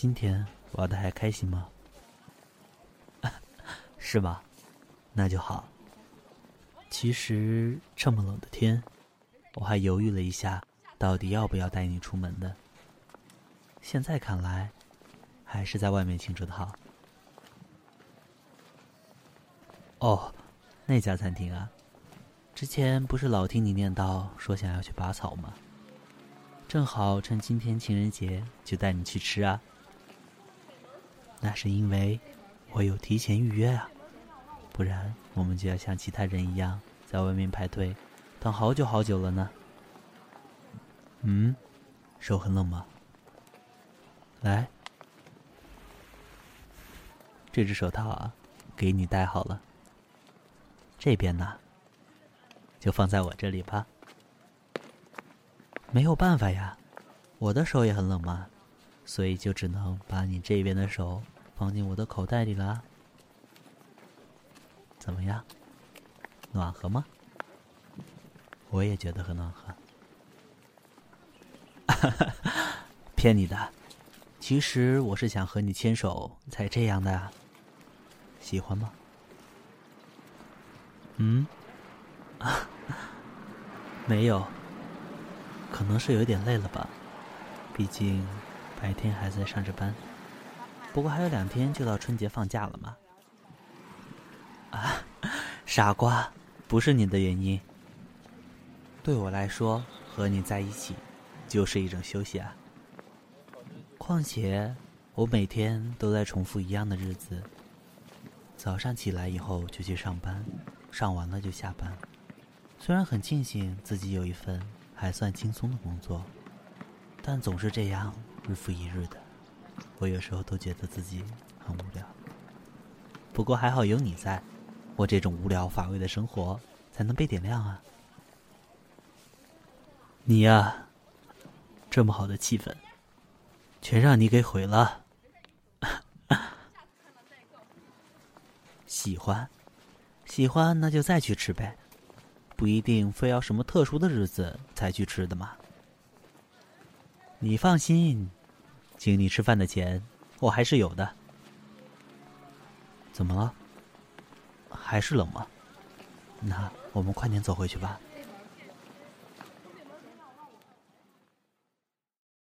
今天玩的还开心吗？是吧？那就好。其实这么冷的天，我还犹豫了一下，到底要不要带你出门的。现在看来，还是在外面庆祝的好。哦，那家餐厅啊，之前不是老听你念叨说想要去拔草吗？正好趁今天情人节，就带你去吃啊。那是因为我有提前预约啊，不然我们就要像其他人一样在外面排队，等好久好久了呢。嗯，手很冷吗？来，这只手套啊，给你戴好了。这边呢，就放在我这里吧。没有办法呀，我的手也很冷嘛，所以就只能把你这边的手放进我的口袋里啦。怎么样，暖和吗？我也觉得很暖和。骗你的，其实我是想和你牵手才这样的。喜欢吗？嗯，啊，没有，可能是有点累了吧，毕竟白天还在上着班。不过还有两天就到春节放假了嘛。啊，傻瓜，不是你的原因。对我来说，和你在一起就是一种休息啊。况且，我每天都在重复一样的日子。早上起来以后就去上班。上完了就下班，虽然很庆幸自己有一份还算轻松的工作，但总是这样日复一日的，我有时候都觉得自己很无聊。不过还好有你在，我这种无聊乏味的生活才能被点亮啊！你呀，这么好的气氛，全让你给毁了。喜欢。喜欢那就再去吃呗，不一定非要什么特殊的日子才去吃的嘛。你放心，请你吃饭的钱我还是有的。怎么了？还是冷吗？那我们快点走回去吧。